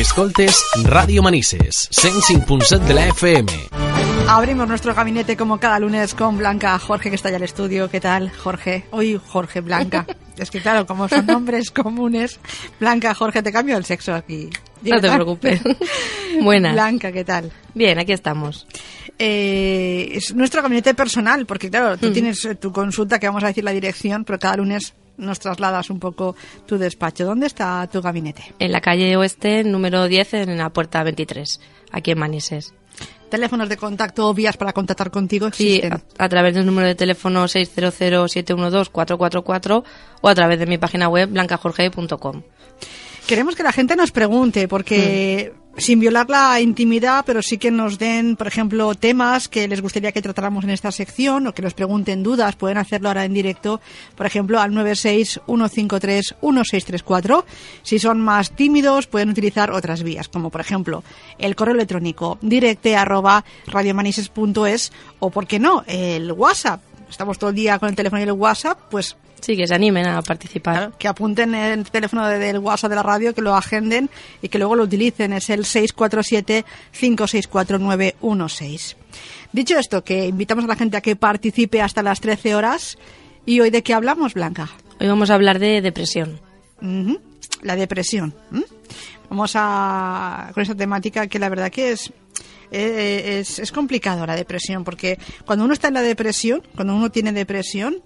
Escoltes Radio Manises, 105.7 de la FM. Abrimos nuestro gabinete como cada lunes con Blanca Jorge, que está ya el estudio. ¿Qué tal, Jorge? Hoy Jorge Blanca. es que claro, como son nombres comunes, Blanca Jorge, te cambio el sexo aquí. No te preocupes. Buenas. Blanca, ¿qué tal? Bien, aquí estamos. Eh, es nuestro gabinete personal, porque claro, tú tienes eh, tu consulta, que vamos a decir la dirección, pero cada lunes nos trasladas un poco tu despacho. ¿Dónde está tu gabinete? En la calle Oeste, número 10, en la puerta 23, aquí en Manises. ¿Teléfonos de contacto o vías para contactar contigo Sí, a, a través del número de teléfono 600-712-444 o a través de mi página web blancajorge.com. Queremos que la gente nos pregunte, porque sin violar la intimidad, pero sí que nos den, por ejemplo, temas que les gustaría que tratáramos en esta sección o que nos pregunten dudas, pueden hacerlo ahora en directo, por ejemplo, al 96-153-1634. Si son más tímidos, pueden utilizar otras vías, como por ejemplo el correo electrónico directe arroba radiomanises.es o, ¿por qué no?, el WhatsApp. Estamos todo el día con el teléfono y el WhatsApp, pues Sí, que se animen a participar. Claro, que apunten el teléfono de- del WhatsApp de la radio, que lo agenden y que luego lo utilicen. Es el 647-564-916. Dicho esto, que invitamos a la gente a que participe hasta las 13 horas. ¿Y hoy de qué hablamos, Blanca? Hoy vamos a hablar de depresión. La depresión. Vamos a con esta temática que la verdad que es es, es complicado la depresión porque cuando uno está en la depresión, cuando uno tiene depresión,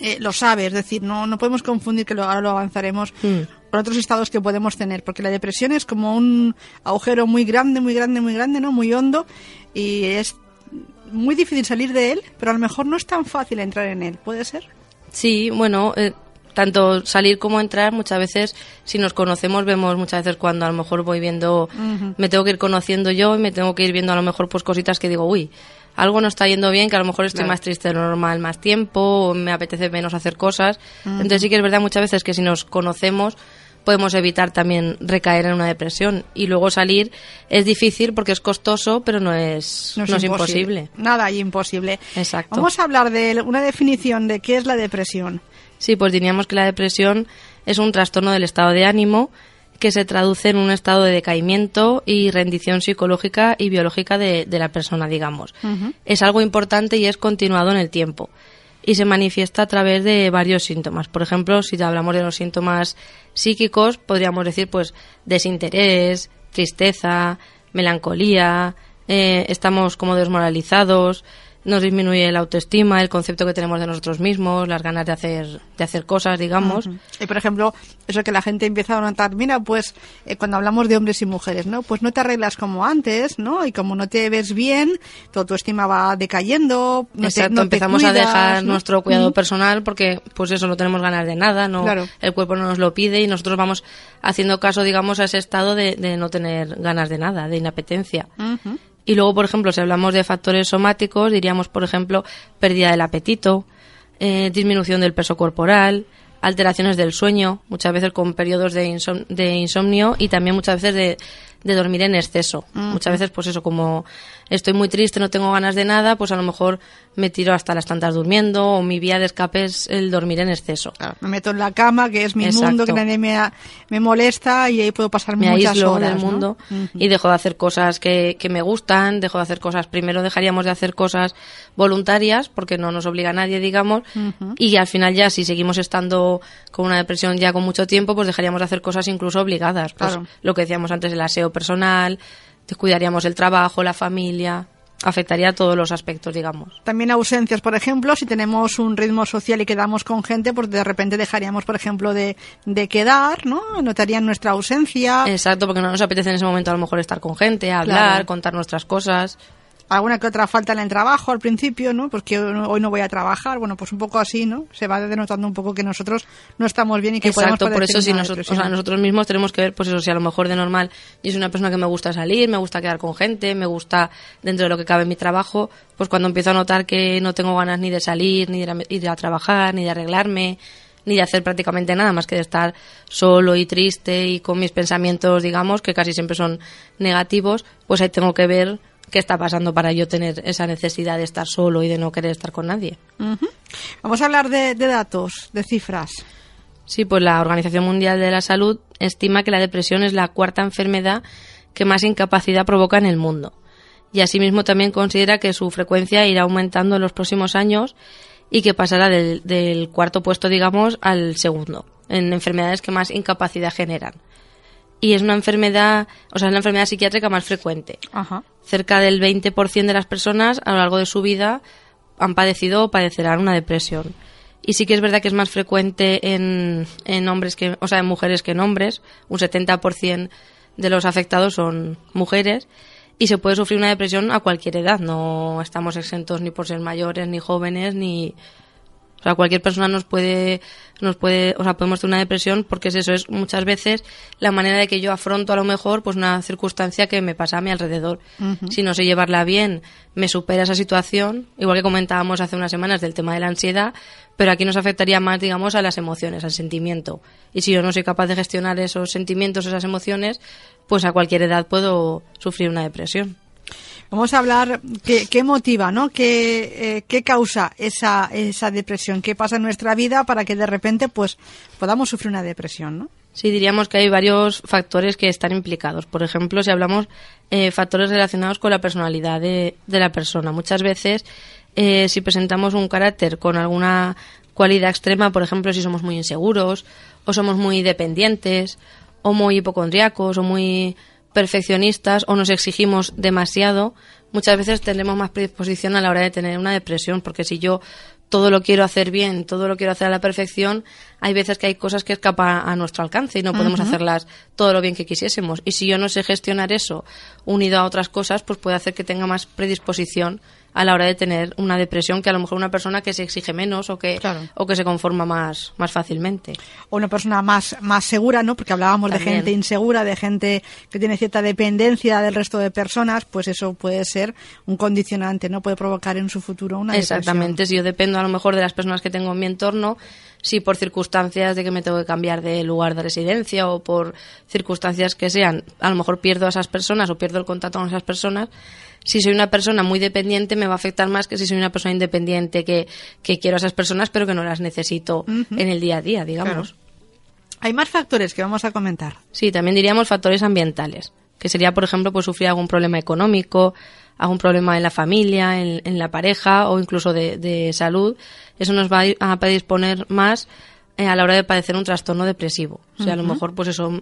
eh, lo sabe, es decir, no, no podemos confundir que lo, ahora lo avanzaremos con otros estados que podemos tener, porque la depresión es como un agujero muy grande, muy grande, muy grande, ¿no? Muy hondo y es muy difícil salir de él, pero a lo mejor no es tan fácil entrar en él, ¿puede ser? Sí, bueno, eh, tanto salir como entrar, muchas veces, si nos conocemos, vemos muchas veces cuando a lo mejor voy viendo, me tengo que ir conociendo yo y me tengo que ir viendo a lo mejor pues cositas que digo, uy, algo no está yendo bien, que a lo mejor estoy Claro. más triste de lo normal más tiempo, o me apetece menos hacer cosas. Entonces sí que es verdad muchas veces que si nos conocemos podemos evitar también recaer en una depresión y luego salir es difícil porque es costoso, pero no es, no es imposible. Nada hay imposible. Exacto. Vamos a hablar de una definición de qué es la depresión. Sí, pues diríamos que la depresión es un trastorno del estado de ánimo que se traduce en un estado de decaimiento y rendición psicológica y biológica de, de la persona, digamos. Es algo importante y es continuado en el tiempo. Y se manifiesta a través de varios síntomas. Por ejemplo, si hablamos de los síntomas psíquicos, podríamos decir pues desinterés, tristeza, melancolía, eh, estamos como desmoralizados, nos disminuye la autoestima, el concepto que tenemos de nosotros mismos, las ganas de hacer, de hacer cosas, digamos. Y por ejemplo, eso que la gente empieza a notar, mira, pues eh, cuando hablamos de hombres y mujeres, ¿no? Pues no te arreglas como antes, ¿no? Y como no te ves bien, tu autoestima va decayendo, no te- Exacto, no te empezamos a dejar ¿no? nuestro cuidado personal porque pues eso no tenemos ganas de nada, no Claro. el cuerpo no nos lo pide y nosotros vamos haciendo caso, digamos, a ese estado de, de no tener ganas de nada, de inapetencia. Y luego, por ejemplo, si hablamos de factores somáticos, diríamos, por ejemplo, pérdida del apetito, eh, disminución del peso corporal, alteraciones del sueño, muchas veces con periodos de, de insomnio y también muchas veces de, de dormir en exceso. Muchas veces, pues eso, como estoy muy triste, no tengo ganas de nada, pues a lo mejor me tiro hasta las tantas durmiendo o mi vía de escape es el dormir en exceso. Claro, me meto en la cama, que es mi Exacto. mundo, que nadie me, me molesta y ahí puedo pasar me muchas aíslo horas. del ¿no? mundo y dejo de hacer cosas que, que me gustan, dejo de hacer cosas, primero dejaríamos de hacer cosas voluntarias porque no nos obliga a nadie, digamos, y al final ya si seguimos estando con una depresión ya con mucho tiempo, pues dejaríamos de hacer cosas incluso obligadas, pues Claro. lo que decíamos antes, el aseo personal, descuidaríamos el trabajo, la familia, afectaría a todos los aspectos, digamos. También ausencias, por ejemplo, si tenemos un ritmo social y quedamos con gente, pues de repente dejaríamos, por ejemplo, de, de quedar, ¿no? Notarían nuestra ausencia. Exacto, porque no nos apetece en ese momento a lo mejor estar con gente, hablar, Claro. contar nuestras cosas. Alguna que otra falta en el trabajo al principio, ¿no? Pues que hoy no- voy a trabajar, bueno, pues un poco así, ¿no? Se va denotando un poco que nosotros no estamos bien y que podemos Exacto, por padecer eso si nosotros, o sea, nosotros mismos tenemos que ver, pues eso, si a lo mejor de normal yo soy una persona que me gusta salir, me gusta quedar con gente, me gusta dentro de lo que cabe en mi trabajo, pues cuando empiezo a notar que no tengo ganas ni de salir, ni de ir a trabajar, ni de arreglarme, ni de hacer prácticamente nada más que de estar solo y triste y con mis pensamientos, digamos, que casi siempre son negativos, pues ahí tengo que ver qué está pasando para yo tener esa necesidad de estar solo y de no querer estar con nadie. Vamos a hablar de, de datos, de cifras. Sí, pues la Organización Mundial de la Salud estima que la depresión es la cuarta enfermedad que más incapacidad provoca en el mundo. Y asimismo también considera que su frecuencia irá aumentando en los próximos años y que pasará del, del cuarto puesto, digamos, al segundo, en enfermedades que más incapacidad generan. Y es una enfermedad, o sea, es la enfermedad psiquiátrica más frecuente. Ajá. Cerca del 20% de las personas a lo largo de su vida han padecido o padecerán una depresión. Y sí que es verdad que es más frecuente en, en hombres que, o sea, en mujeres que en hombres. Un 70% de los afectados son mujeres y se puede sufrir una depresión a cualquier edad. No estamos exentos ni por ser mayores, ni jóvenes, ni, o sea, cualquier persona nos puede, nos puede, o sea, podemos tener una depresión porque es eso, es muchas veces la manera de que yo afronto a lo mejor pues una circunstancia que me pasa a mi alrededor. Si no sé llevarla bien, me supera esa situación, igual que comentábamos hace unas semanas del tema de la ansiedad, pero aquí nos afectaría más, digamos, a las emociones, al sentimiento. Y si yo no soy capaz de gestionar esos sentimientos, esas emociones, pues a cualquier edad puedo sufrir una depresión. Vamos a hablar qué, qué motiva, ¿no? ¿Qué, eh, qué causa esa, esa depresión? ¿Qué pasa en nuestra vida para que de repente pues podamos sufrir una depresión, ¿no? Sí, diríamos que hay varios factores que están implicados. Por ejemplo, si hablamos eh, factores relacionados con la personalidad de, de la persona. Muchas veces, eh, si presentamos un carácter con alguna cualidad extrema, por ejemplo, si somos muy inseguros, o somos muy dependientes, o muy hipocondriacos, o muy perfeccionistas o nos exigimos demasiado, muchas veces tendremos más predisposición a la hora de tener una depresión, porque si yo todo lo quiero hacer bien, todo lo quiero hacer a la perfección, hay veces que hay cosas que escapan a nuestro alcance y no podemos hacerlas todo lo bien que quisiésemos. Y si yo no sé gestionar eso unido a otras cosas, pues puede hacer que tenga más predisposición a la hora de tener una depresión que a lo mejor una persona que se exige menos o que, Claro. o que se conforma más, más fácilmente. o una persona más, más segura, ¿no? Porque hablábamos de gente insegura, de gente que tiene cierta dependencia del resto de personas, pues eso puede ser un condicionante, ¿no? Puede provocar en su futuro una Exactamente, si yo dependo a lo mejor de las personas que tengo en mi entorno, si por circunstancias de que me tengo que cambiar de lugar de residencia o por circunstancias que sean, a lo mejor pierdo a esas personas o pierdo el contacto con esas personas, si soy una persona muy dependiente me va a afectar más que si soy una persona independiente que, que quiero a esas personas pero que no las necesito en el día a día, digamos. Hay más factores que vamos a comentar. Sí, también diríamos factores ambientales, que sería, por ejemplo, pues sufrir algún problema económico, algún problema en la familia, en, en la pareja o incluso de, de salud. Eso nos va a predisponer más eh, a la hora de padecer un trastorno depresivo. O sea, a lo mejor, pues eso,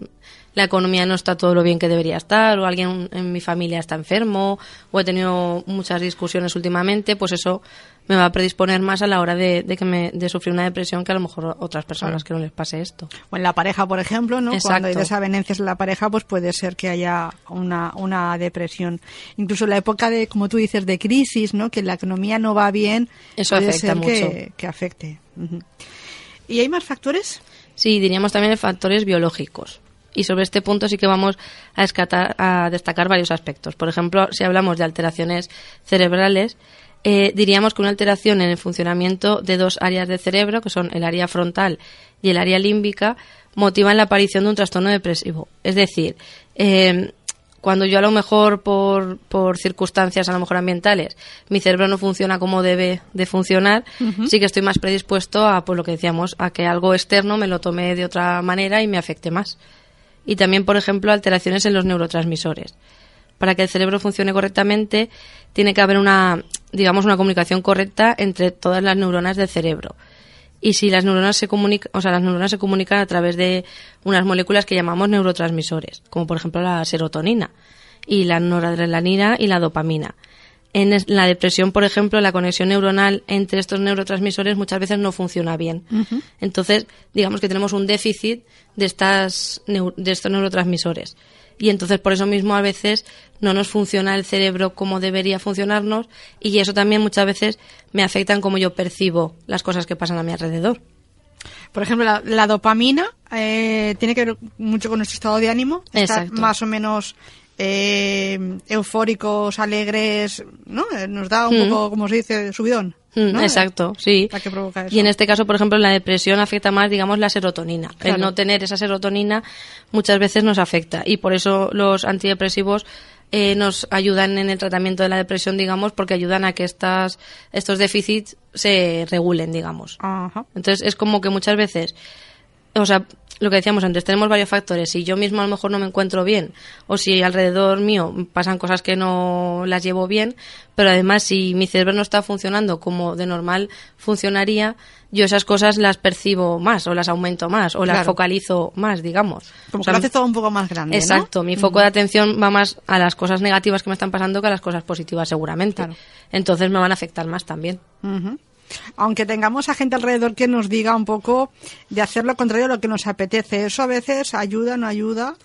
la economía no está todo lo bien que debería estar, o alguien en mi familia está enfermo, o he tenido muchas discusiones últimamente, pues eso me va a predisponer más a la hora de, de que me, de sufrir una depresión que a lo mejor otras personas que no les pase esto. O en la pareja, por ejemplo, ¿no? Exacto. Cuando hay desavenencias en la pareja, pues puede ser que haya una, una depresión. Incluso en la época de, como tú dices, de crisis, ¿no? Que la economía no va bien, Eso puede afecta ser mucho. que afecte. ¿Y hay más factores? Sí, diríamos también factores biológicos. Y sobre este punto sí que vamos a, escatar- a destacar varios aspectos. Por ejemplo, si hablamos de alteraciones cerebrales, eh, diríamos que una alteración en el funcionamiento de dos áreas del cerebro, que son el área frontal y el área límbica, motivan la aparición de un trastorno depresivo. Es decir, eh, cuando yo a lo mejor por, por circunstancias a lo mejor ambientales mi cerebro no funciona como debe de funcionar, sí que estoy más predispuesto a pues lo que decíamos, a que algo externo me lo tome de otra manera y me afecte más. Y también, por ejemplo, alteraciones en los neurotransmisores. Para que el cerebro funcione correctamente, tiene que haber una, digamos, una comunicación correcta entre todas las neuronas del cerebro. Y si las neuronas se comunican, o sea, las neuronas se comunican a través de unas moléculas que llamamos neurotransmisores, como por ejemplo la serotonina y la noradrenalina y la dopamina. En la depresión, por ejemplo, la conexión neuronal entre estos neurotransmisores muchas veces no funciona bien. Entonces, digamos que tenemos un déficit de, estas, de estos neurotransmisores. Y entonces, por eso mismo, a veces no nos funciona el cerebro como debería funcionarnos y eso también muchas veces me afecta en cómo yo percibo las cosas que pasan a mi alrededor. Por ejemplo, la, la dopamina eh, tiene que ver mucho con nuestro estado de ánimo. Exacto. más o menos eh, eufóricos, alegres, ¿no? Eh, Nos da un Mm. poco, como se dice, subidón. Mm, ¿no? Exacto, sí. La que provoca eso. Y en este caso, por ejemplo, la depresión afecta más, digamos, la serotonina. Claro. El no tener esa serotonina muchas veces nos afecta. Y por eso los antidepresivos eh, nos ayudan en el tratamiento de la depresión, digamos, porque ayudan a que estas, estos déficits se regulen, digamos. Ajá. Entonces es como que muchas veces o sea, lo que decíamos antes, tenemos varios factores. Si yo mismo a lo mejor no me encuentro bien, o si alrededor mío pasan cosas que no las llevo bien, pero además si mi cerebro no está funcionando como de normal funcionaría, yo esas cosas las percibo más, o las aumento más, o las focalizo más, digamos. Como que lo hace todo un poco más grande. Exacto, mi foco de atención va más a las cosas negativas que me están pasando que a las cosas positivas, seguramente. Entonces me van a afectar más también aunque tengamos a gente alrededor que nos diga un poco de hacer lo contrario a lo que nos apetece. Eso a veces ayuda, no ayuda.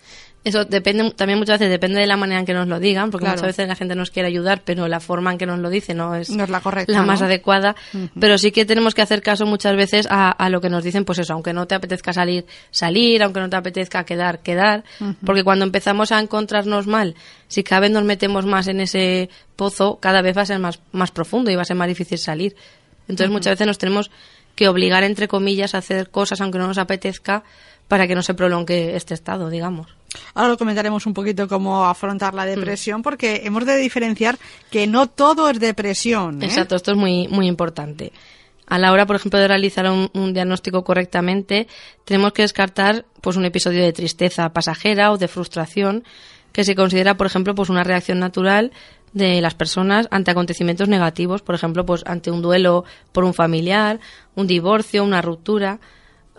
Eso depende, también muchas veces depende de la manera en que nos lo digan, porque muchas veces la gente nos quiere ayudar, pero la forma en que nos lo dice no es, la, correcta, la más adecuada. Pero sí que tenemos que hacer caso muchas veces a, lo que nos dicen, pues eso, aunque no te apetezca salir, salir, aunque no te apetezca quedar, quedar. Porque cuando empezamos a encontrarnos mal, si cada vez nos metemos más en ese pozo, cada vez va a ser más, más profundo y va a ser más difícil salir. Entonces muchas veces nos tenemos que obligar, entre comillas, a hacer cosas aunque no nos apetezca para que no se prolongue este estado, digamos. Ahora lo comentaremos un poquito cómo afrontar la depresión, porque hemos de diferenciar que no todo es depresión. ¿eh? Exacto, esto es muy, muy importante. A la hora, por ejemplo, de realizar un, un, diagnóstico correctamente, tenemos que descartar pues, un episodio de tristeza pasajera o de frustración que se considera, por ejemplo, pues una reacción natural de las personas ante acontecimientos negativos, por ejemplo, pues ante un duelo por un familiar, un divorcio, una ruptura.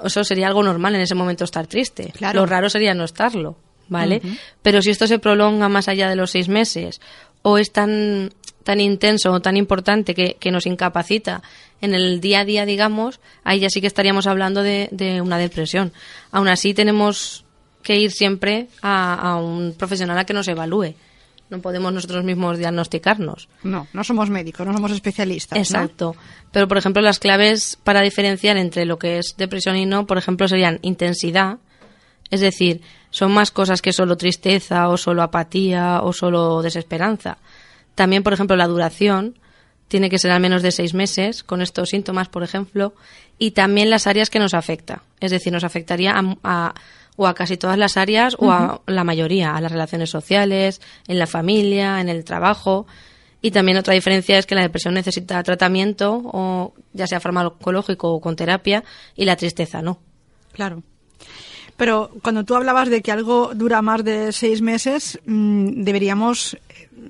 Eso sería algo normal en ese momento estar triste. Lo raro sería no estarlo, ¿vale? Pero si esto se prolonga más allá de los seis meses o es tan, tan intenso o tan importante que, que nos incapacita en el día a día, digamos, ahí ya sí que estaríamos hablando de, de una depresión. Aún así tenemos que ir siempre a, a un profesional a que nos evalúe no podemos nosotros mismos diagnosticarnos. No, no somos médicos, no somos especialistas. Exacto. Pero, por ejemplo, las claves para diferenciar entre lo que es depresión y no, por ejemplo, serían intensidad, es decir, son más cosas que solo tristeza o solo apatía o solo desesperanza. También, por ejemplo, la duración tiene que ser al menos de seis meses con estos síntomas, por ejemplo, y también las áreas que nos afecta. Es decir, nos afectaría a o a casi todas las áreas o a la mayoría, a las relaciones sociales, en la familia, en el trabajo. Y también otra diferencia es que la depresión necesita tratamiento, o ya sea farmacológico o con terapia, y la tristeza no. Claro. Pero cuando tú hablabas de que algo dura más de seis meses, mm, deberíamos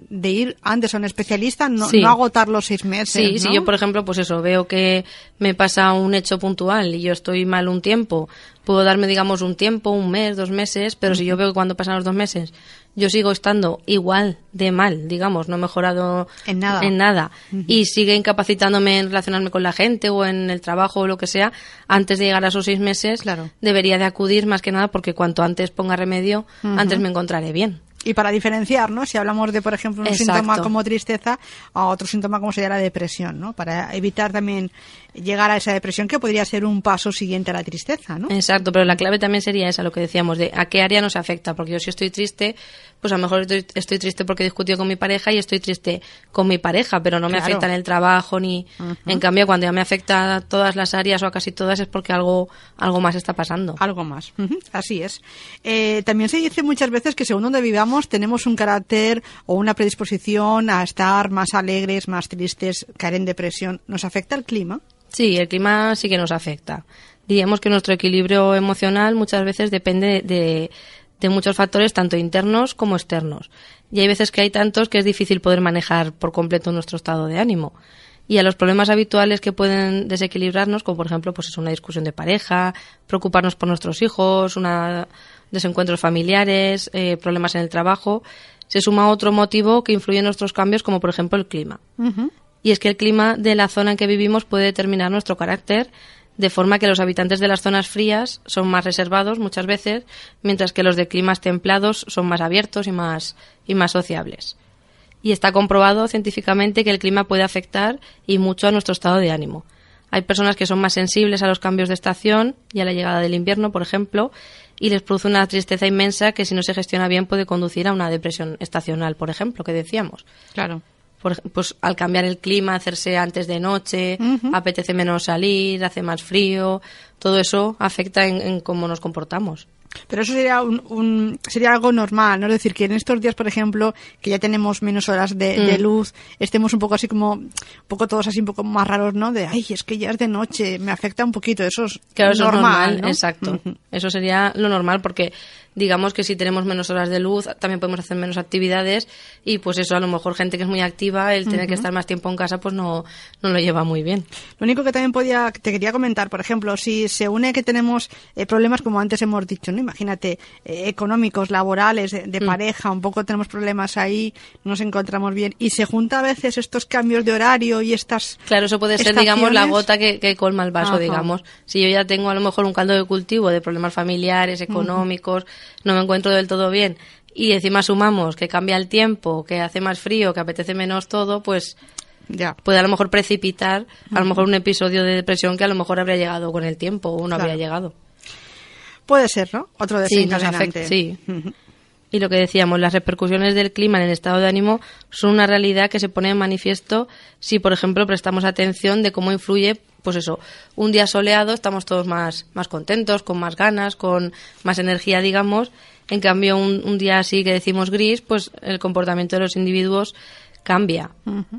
de ir antes a un especialista, no, agotar los seis meses. Sí, si yo, por ejemplo, pues eso, veo que me pasa un hecho puntual y yo estoy mal un tiempo, puedo darme, digamos, un tiempo, un mes, dos meses, pero si yo veo que cuando pasan los dos meses yo sigo estando igual de mal, digamos, no he mejorado en nada, en nada y sigue incapacitándome en relacionarme con la gente o en el trabajo o lo que sea, antes de llegar a esos seis meses, claro. debería de acudir más que nada porque cuanto antes ponga remedio, antes me encontraré bien. Y para diferenciar, ¿no? Si hablamos de, por ejemplo, un síntoma como tristeza a otro síntoma como sería la depresión, ¿no? Para evitar también llegar a esa depresión que podría ser un paso siguiente a la tristeza, ¿no? Exacto, pero la clave también sería esa, lo que decíamos, de a qué área nos afecta, porque yo si estoy triste, pues a lo mejor estoy, triste porque he discutido con mi pareja y estoy triste con mi pareja, pero no me afecta en el trabajo ni... En cambio, cuando ya me afecta a todas las áreas o a casi todas es porque algo, algo más está pasando. Algo más, así es. Eh, también se dice muchas veces que según donde vivamos tenemos un carácter o una predisposición a estar más alegres, más tristes, caer en depresión. ¿Nos afecta el clima? Sí, el clima sí que nos afecta. Diríamos que nuestro equilibrio emocional muchas veces depende de, muchos factores, tanto internos como externos. Y hay veces que hay tantos que es difícil poder manejar por completo nuestro estado de ánimo. Y a los problemas habituales que pueden desequilibrarnos, como por ejemplo pues es una discusión de pareja, preocuparnos por nuestros hijos, una, desencuentros familiares, eh, problemas en el trabajo, se suma otro motivo que influye en nuestros cambios, como por ejemplo el clima y es que el clima de la zona en que vivimos puede determinar nuestro carácter, de forma que los habitantes de las zonas frías son más reservados muchas veces, mientras que los de climas templados son más abiertos y más, y más sociables. Y está comprobado científicamente que el clima puede afectar y mucho a nuestro estado de ánimo. Hay personas que son más sensibles a los cambios de estación y a la llegada del invierno, por ejemplo, y les produce una tristeza inmensa que si no se gestiona bien puede conducir a una depresión estacional, por ejemplo, que decíamos. Claro pues al cambiar el clima, hacerse antes de noche, apetece menos salir, hace más frío, todo eso afecta en, cómo nos comportamos. Pero eso sería un, un- sería algo normal, ¿no? Es decir, que en estos días, por ejemplo, que ya tenemos menos horas de, de Mm. luz, estemos un poco así como, un poco todos así un poco más raros, ¿no? De, ay, es que ya es de noche, me afecta un poquito, eso es Claro, eso normal, es normal, ¿no? exacto. Eso sería lo normal porque digamos que si tenemos menos horas de luz también podemos hacer menos actividades y pues eso a lo mejor gente que es muy activa, el tener que estar más tiempo en casa pues no, no lo lleva muy bien. Lo único que también podía, te quería comentar, por ejemplo, si se une que tenemos eh, problemas, como antes hemos dicho, ¿no? Imagínate, eh, económicos, laborales, de, de Mm. pareja, un poco tenemos problemas ahí, no nos encontramos bien, y se junta a veces estos cambios de horario y estas... Claro, eso puede ser, digamos, la gota que, que colma el vaso, Ajá. digamos. Si yo ya tengo a lo mejor un caldo de cultivo de problemas familiares, económicos, no me encuentro del todo bien, y encima sumamos que cambia el tiempo, que hace más frío, que apetece menos todo, pues Ya. puede a lo mejor precipitar a lo mejor un episodio de depresión que a lo mejor habría llegado con el tiempo o no Claro. habría llegado. Puede ser, ¿no? Otro Sí, nos desencadenante. afecta, sí. Y lo que decíamos, las repercusiones del clima en el estado de ánimo son una realidad que se pone en manifiesto si, por ejemplo, prestamos atención de cómo influye, pues eso, un día soleado estamos todos más, más contentos, con más ganas, con más energía, digamos. En cambio, un, un día así que decimos gris, pues el comportamiento de los individuos cambia.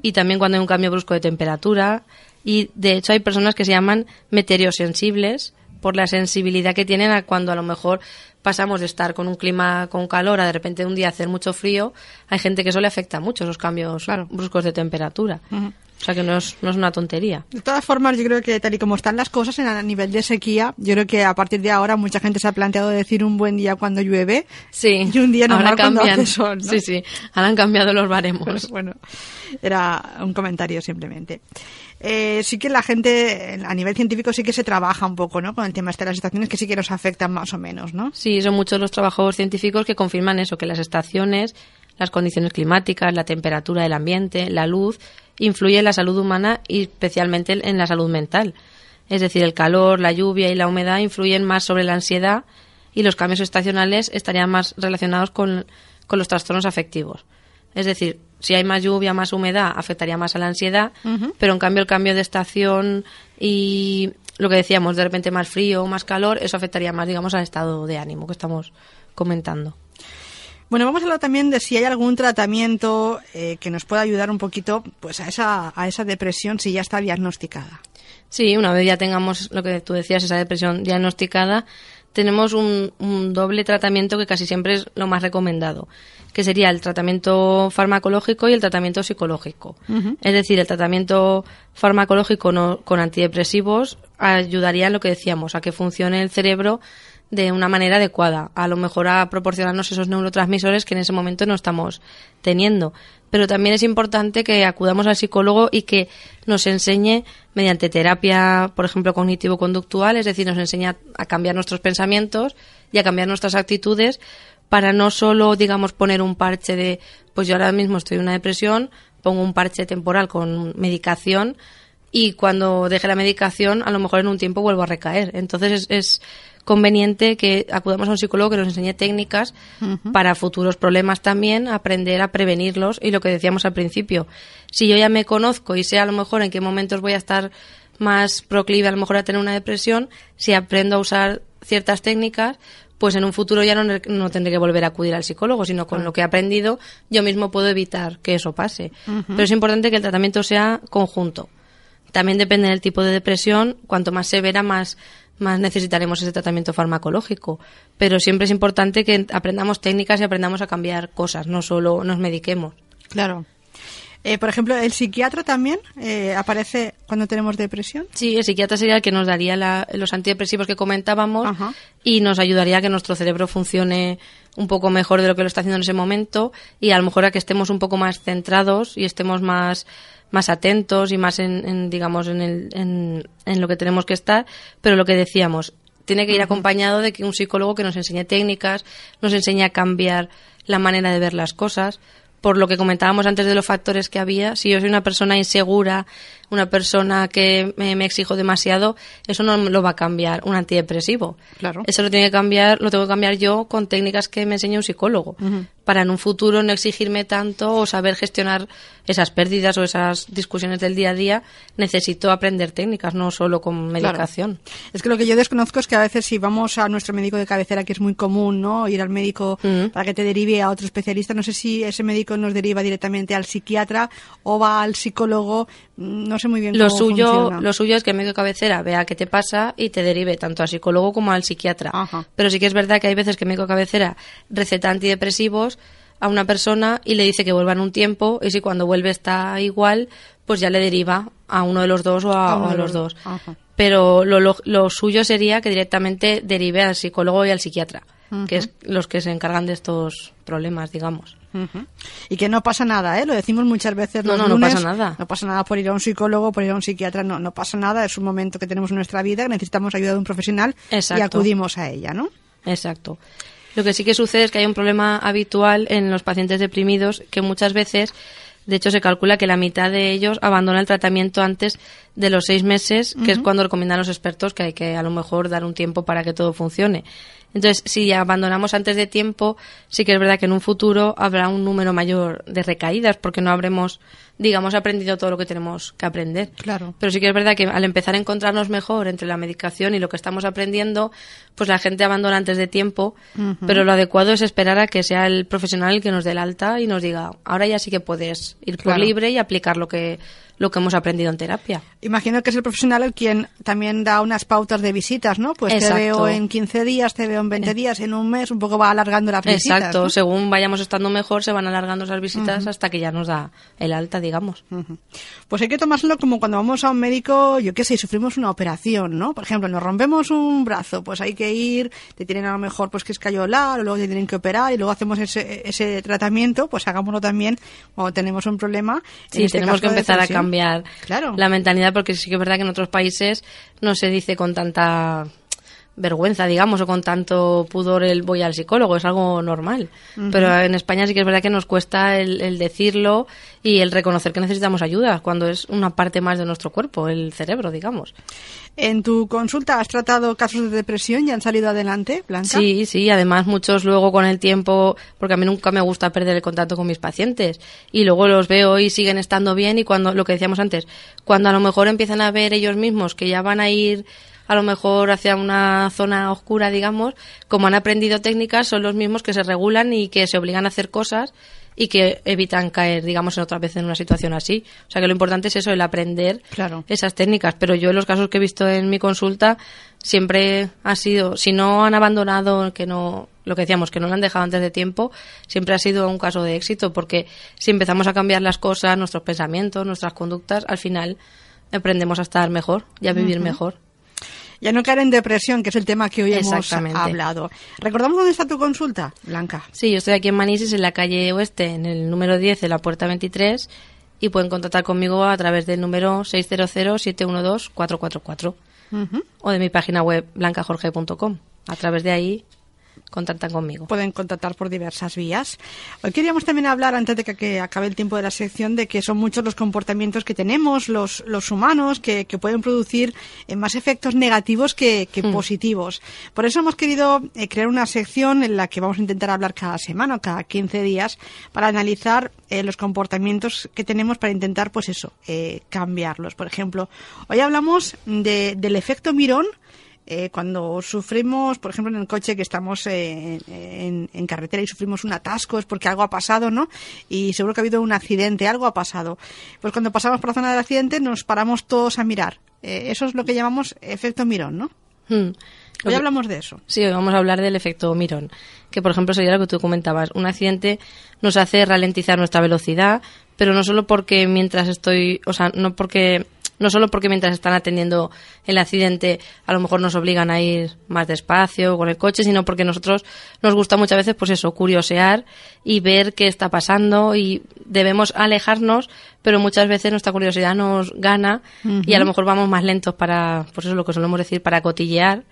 Y también cuando hay un cambio brusco de temperatura. Y de hecho hay personas que se llaman meteorosensibles por la sensibilidad que tienen a cuando a lo mejor pasamos de estar con un clima con calor a de repente un día hacer mucho frío. Hay gente que eso le afecta mucho, esos cambios bruscos de temperatura. O sea que no es, no es una tontería. De todas formas, yo creo que tal y como están las cosas en a nivel de sequía, yo creo que a partir de ahora mucha gente se ha planteado decir un buen día cuando llueve Sí. y un día normal cuando hace sol, ¿no? Sí, sí. Ahora han cambiado los baremos. Pues bueno, era un comentario simplemente. Eh, sí que la gente, a nivel científico, sí que se trabaja un poco, ¿no? Con el tema este de las estaciones que sí que nos afectan más o menos, ¿no? Sí, son muchos los trabajos científicos que confirman eso, que las estaciones, las condiciones climáticas, la temperatura del ambiente, la luz, influyen en la salud humana y especialmente en la salud mental. Es decir, el calor, la lluvia y la humedad influyen más sobre la ansiedad y los cambios estacionales estarían más relacionados con, con los trastornos afectivos. Es decir, si hay más lluvia, más humedad, afectaría más a la ansiedad, pero en cambio el cambio de estación y lo que decíamos, de repente más frío, más calor, eso afectaría más, digamos, al estado de ánimo que estamos comentando. Bueno, vamos a hablar también de si hay algún tratamiento eh, que nos pueda ayudar un poquito pues a esa, a esa depresión si ya está diagnosticada. Sí, una vez ya tengamos lo que tú decías, esa depresión diagnosticada, tenemos un, un doble tratamiento que casi siempre es lo más recomendado, que sería el tratamiento farmacológico y el tratamiento psicológico. Es decir, el tratamiento farmacológico no- con antidepresivos ayudaría lo que decíamos, a que funcione el cerebro de una manera adecuada, a lo mejor a proporcionarnos esos neurotransmisores que en ese momento no estamos teniendo. Pero también es importante que acudamos al psicólogo y que nos enseñe mediante terapia, por ejemplo, cognitivo-conductual, es decir, nos enseña a cambiar nuestros pensamientos y a cambiar nuestras actitudes para no solo, digamos, poner un parche de, pues yo ahora mismo estoy en una depresión, pongo un parche temporal con medicación y cuando deje la medicación, a lo mejor en un tiempo vuelvo a recaer. Entonces es, es conveniente que acudamos a un psicólogo que nos enseñe técnicas para futuros problemas también, aprender a prevenirlos y lo que decíamos al principio. Si yo ya me conozco y sé a lo mejor en qué momentos voy a estar más proclive a lo mejor a tener una depresión, si aprendo a usar ciertas técnicas, pues en un futuro ya no, no tendré que volver a acudir al psicólogo, sino con lo que he aprendido yo mismo puedo evitar que eso pase. Pero es importante que el tratamiento sea conjunto. También depende del tipo de depresión, cuanto más severa, más, más necesitaremos ese tratamiento farmacológico. Pero siempre es importante que aprendamos técnicas y aprendamos a cambiar cosas, no solo nos mediquemos. Claro. Eh, por ejemplo, el psiquiatra también eh, aparece cuando tenemos depresión. Sí, el psiquiatra sería el que nos daría la- los antidepresivos que comentábamos Ajá. y nos ayudaría a que nuestro cerebro funcione un poco mejor de lo que lo está haciendo en ese momento y a lo mejor a que estemos un poco más centrados y estemos más más atentos y más en, en, digamos en, el, en, en lo que tenemos que estar pero lo que decíamos tiene que ir acompañado de que un psicólogo que nos enseñe técnicas nos enseñe a cambiar la manera de ver las cosas. Por lo que comentábamos antes de los factores que había, si yo soy una persona insegura, una persona que me, me exijo demasiado, eso no lo va a cambiar un antidepresivo. Claro. Eso lo tiene que cambiar, lo tengo que cambiar yo con técnicas que me enseña un psicólogo. Para en un futuro no exigirme tanto o saber gestionar esas pérdidas o esas discusiones del día a día, necesito aprender técnicas, no solo con medicación. Es que lo que yo desconozco es que a veces si vamos a nuestro médico de cabecera, que es muy común, ¿no? Ir al médico para que te derive a otro especialista, no sé si ese médico nos deriva directamente al psiquiatra o va al psicólogo, mm, no sé muy bien Lo cómo suyo, funciona. lo suyo es que el médico de cabecera vea qué te pasa y te derive tanto al psicólogo como al psiquiatra. Ajá. Pero sí que es verdad que hay veces que el médico de cabecera receta antidepresivos a una persona y le dice que vuelva en un tiempo y si cuando vuelve está igual, pues ya le deriva a uno de los dos o a, o los dos. ajá. Pero lo, lo, lo suyo sería que directamente derive al psicólogo y al psiquiatra, que es los que se encargan de estos problemas, digamos. Y que no pasa nada, ¿eh? Lo decimos muchas veces No, los no, no lunes. pasa nada. No pasa nada por ir a un psicólogo, por ir a un psiquiatra, no, no pasa nada. Es un momento que tenemos en nuestra vida, que necesitamos ayuda de un profesional y Exacto. acudimos a ella, ¿no? Exacto. Lo que sí que sucede es que hay un problema habitual en los pacientes deprimidos que muchas veces, de hecho, se calcula que la mitad de ellos abandona el tratamiento antes de los seis meses, que es cuando recomiendan los expertos que hay que a lo mejor dar un tiempo para que todo funcione. Entonces, si abandonamos antes de tiempo, sí que es verdad que en un futuro habrá un número mayor de recaídas porque no habremos, digamos, aprendido todo lo que tenemos que aprender. Claro. Pero sí que es verdad que al empezar a encontrarnos mejor entre la medicación y lo que estamos aprendiendo, pues la gente abandona antes de tiempo, pero lo adecuado es esperar a que sea el profesional el que nos dé el alta y nos diga, ahora ya sí que puedes ir por Claro. libre y aplicar lo que, lo que hemos aprendido en terapia. Imagino que es el profesional el quien también da unas pautas de visitas, ¿no? Pues Exacto. te veo en 15 días, te veo en 20 días, en un mes, un poco va alargando las visitas. Exacto, ¿no? según vayamos estando mejor, se van alargando esas visitas hasta que ya nos da el alta, digamos. Pues hay que tomárselo como cuando vamos a un médico, yo qué sé, y sufrimos una operación, ¿no? Por ejemplo, nos rompemos un brazo, pues hay que ir, te tienen a lo mejor pues que escayolar, o luego te tienen que operar y luego hacemos ese, ese tratamiento, pues hagámoslo también cuando tenemos un problema. en Sí, este tenemos que empezar a cambiar Claro. la mentalidad porque sí que es verdad que en otros países no se dice con tanta vergüenza, digamos, o con tanto pudor el voy al psicólogo, es algo normal. Pero en España sí que es verdad que nos cuesta el, el decirlo y el reconocer que necesitamos ayuda cuando es una parte más de nuestro cuerpo, el cerebro, digamos. En tu consulta has tratado casos de depresión y han salido adelante, Blanca. Sí, sí, además muchos luego con el tiempo, porque a mí nunca me gusta perder el contacto con mis pacientes y luego los veo y siguen estando bien y cuando, lo que decíamos antes, cuando a lo mejor empiezan a ver ellos mismos que ya van a ir a lo mejor hacia una zona oscura, digamos, como han aprendido técnicas, son los mismos que se regulan y que se obligan a hacer cosas y que evitan caer, digamos, en otra vez en una situación así. O sea que lo importante es eso, el aprender Claro. esas técnicas. Pero yo en los casos que he visto en mi consulta siempre ha sido, si no han abandonado, que no, lo que decíamos, que no lo han dejado antes de tiempo, siempre ha sido un caso de éxito porque si empezamos a cambiar las cosas, nuestros pensamientos, nuestras conductas, al final aprendemos a estar mejor y a vivir mejor. Ya no caer en depresión, que es el tema que hoy hemos hablado. ¿Recordamos dónde está tu consulta, Blanca? Sí, yo estoy aquí en Manises, en la calle Oeste, en el número 10, en la puerta 23, y pueden contactar conmigo a través del número 600-712-444 Ujú. o de mi página web blancajorge.com. A través de ahí contactan conmigo. Pueden contactar por diversas vías. Hoy queríamos también hablar, antes de que, que acabe el tiempo de la sección, de que son muchos los comportamientos que tenemos los, los humanos que, que pueden producir eh, más efectos negativos que, que positivos. Por eso hemos querido eh, crear una sección en la que vamos a intentar hablar cada semana o cada 15 días para analizar eh, los comportamientos que tenemos para intentar, pues eso, eh, cambiarlos. Por ejemplo, hoy hablamos de- del efecto mirón eh, cuando sufrimos, por ejemplo, en el coche que estamos eh, en, en carretera y sufrimos un atasco es porque algo ha pasado, ¿no? Y seguro que ha habido un accidente, algo ha pasado. Pues cuando pasamos por la zona del accidente nos paramos todos a mirar. Eh, eso es lo que llamamos efecto mirón, ¿no? Hmm. Hoy que- hablamos de eso. Sí, hoy vamos a hablar del efecto Mirón, que por ejemplo sería lo que tú comentabas. Un accidente nos hace ralentizar nuestra velocidad, pero no solo porque mientras estoy, o sea, no porque no solo porque mientras están atendiendo el accidente a lo mejor nos obligan a ir más despacio con el coche, sino porque nosotros nos gusta muchas veces pues eso, curiosear y ver qué está pasando y debemos alejarnos, pero muchas veces nuestra curiosidad nos gana y a lo mejor vamos más lentos para, pues eso es lo que solemos decir, para cotillear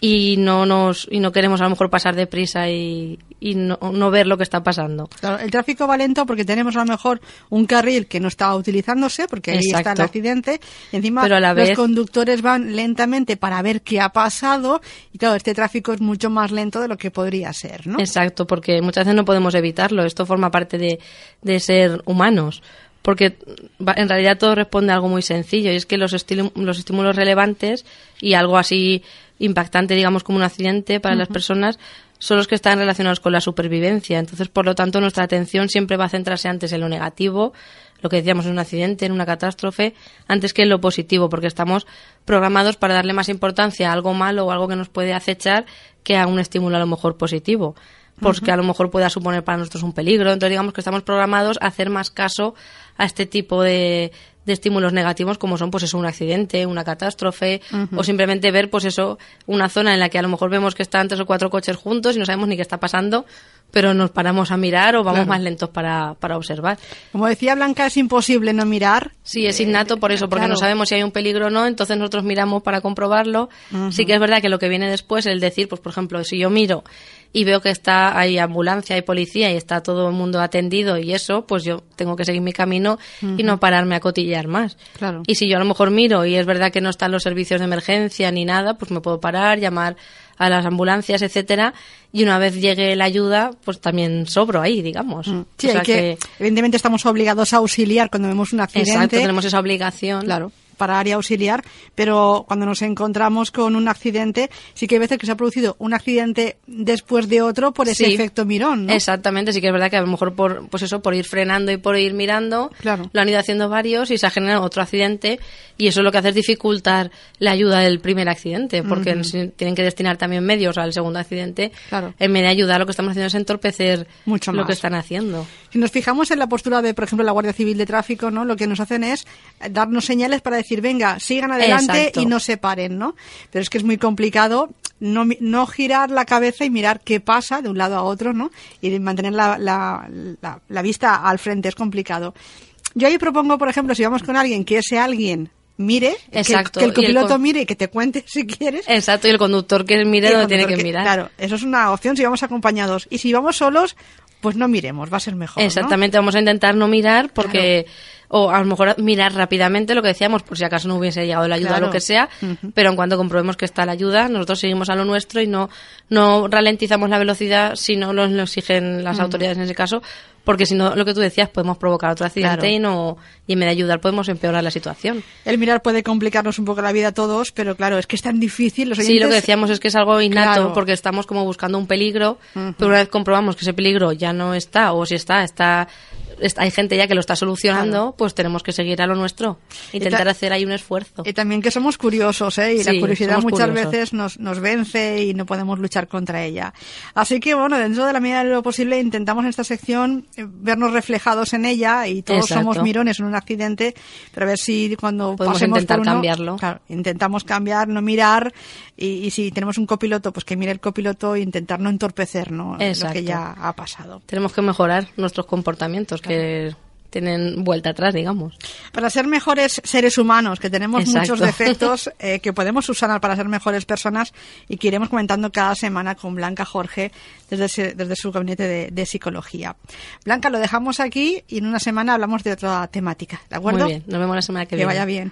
y no nos y no queremos a lo mejor pasar deprisa y, y no, no ver lo que está pasando. Claro, el tráfico va lento porque tenemos a lo mejor un carril que no está utilizándose porque ahí está el accidente y encima Pero a la los conductores van lentamente para ver qué ha pasado y claro, este tráfico es mucho más lento de lo que podría ser, ¿no? Exacto, porque muchas veces no podemos evitarlo. Esto forma parte de, de ser humanos. Porque en realidad todo responde a algo muy sencillo y es que los, los estímulos relevantes y algo así impactante, digamos, como un accidente para las personas son los que están relacionados con la supervivencia. Entonces, por lo tanto, nuestra atención siempre va a centrarse antes en lo negativo, lo que decíamos en un accidente, en una catástrofe, antes que en lo positivo, porque estamos programados para darle más importancia a algo malo o algo que nos puede acechar que a un estímulo a lo mejor positivo porque a lo mejor pueda suponer para nosotros un peligro. Entonces, digamos que estamos programados a hacer más caso a este tipo de, de estímulos negativos como son, pues eso, un accidente, una catástrofe, o simplemente ver, pues eso, una zona en la que a lo mejor vemos que están tres o cuatro coches juntos y no sabemos ni qué está pasando, pero nos paramos a mirar o vamos Claro. más lentos para, para observar. Como decía Blanca, es imposible no mirar. Sí, es innato por eso, porque claro. no sabemos si hay un peligro o no, entonces nosotros miramos para comprobarlo. Sí que es verdad que lo que viene después, el decir, pues por ejemplo, si yo miro y veo que está hay ambulancia, hay policía y está todo el mundo atendido y eso, pues yo tengo que seguir mi camino y no pararme a cotillar más. Claro. Y si yo a lo mejor miro y es verdad que no están los servicios de emergencia ni nada, pues me puedo parar, llamar a las ambulancias, etcétera, y una vez llegue la ayuda, pues también sobro ahí, digamos. Sí, O sea hay que, evidentemente estamos obligados a auxiliar cuando vemos un accidente. Exacto, tenemos esa obligación. Claro, parar y auxiliar, pero cuando nos encontramos con un accidente, sí que hay veces que se ha producido un accidente después de otro por ese Sí. efecto mirón, ¿no? Exactamente, sí que es verdad que a lo mejor por, pues eso, por ir frenando y por ir mirando, Claro. lo han ido haciendo varios y se ha generado otro accidente y eso lo que hace es dificultar la ayuda del primer accidente, porque si tienen que destinar también medios al segundo accidente. Claro. En vez de ayudar, lo que estamos haciendo es entorpecer Mucho lo más. que están haciendo. Si nos fijamos en la postura de, por ejemplo, la Guardia Civil de Tráfico, ¿no? Lo que nos hacen es darnos señales para decir, venga, sigan adelante Exacto. y no se paren, ¿no? Pero es que es muy complicado no, no girar la cabeza y mirar qué pasa de un lado a otro, ¿no? Y mantener la, la, la, la vista al frente es complicado. Yo ahí propongo, por ejemplo, si vamos con alguien, que ese alguien mire, que- Exacto. que, el el copiloto con- mire y que te cuente si quieres. Exacto, y el conductor que mire el donde tiene que mirar. Claro, eso es una opción si vamos acompañados. Y si vamos solos, pues no miremos, va a ser mejor. ¿no? Exactamente, vamos a intentar no mirar porque o a lo mejor mirar rápidamente lo que decíamos por si acaso no hubiese llegado la ayuda Claro. o lo que sea, pero en cuanto comprobemos que está la ayuda, nosotros seguimos a lo nuestro y no no ralentizamos la velocidad si no nos lo exigen las autoridades en ese caso, porque si no lo que tú decías podemos provocar otro accidente Claro. y no y en vez de ayudar podemos empeorar la situación. El mirar puede complicarnos un poco la vida a todos, pero claro, es que es tan difícil. Los Sí, lo que decíamos es que es algo innato Claro. porque estamos como buscando un peligro, pero una vez comprobamos que ese peligro ya no está o si está, está- hay gente ya que lo está solucionando, Claro. pues tenemos que seguir a lo nuestro, intentar ta- hacer ahí un esfuerzo. Y también que somos curiosos, ¿eh? Y la Sí, curiosidad somos muchas curiosos. veces nos, nos vence y no podemos luchar contra ella. Así que, bueno, dentro de la medida de lo posible intentamos en esta sección eh, vernos reflejados en ella y todos Exacto. somos mirones en un accidente, pero a ver si cuando Podemos pasemos intentar por uno, cambiarlo. claro, intentamos cambiar, no mirar y, y si tenemos un copiloto, pues que mire el copiloto e intentar no entorpecer, ¿no? Lo que ya ha pasado. Tenemos que mejorar nuestros comportamientos que tienen vuelta atrás, digamos. Para ser mejores seres humanos, que tenemos Exacto. muchos defectos eh, que podemos usar para ser mejores personas y que iremos comentando cada semana con Blanca Jorge desde, desde su gabinete de, de psicología. Blanca, lo dejamos aquí y en una semana hablamos de otra temática, ¿de acuerdo? Muy bien, nos vemos la semana que, Que viene. vaya bien.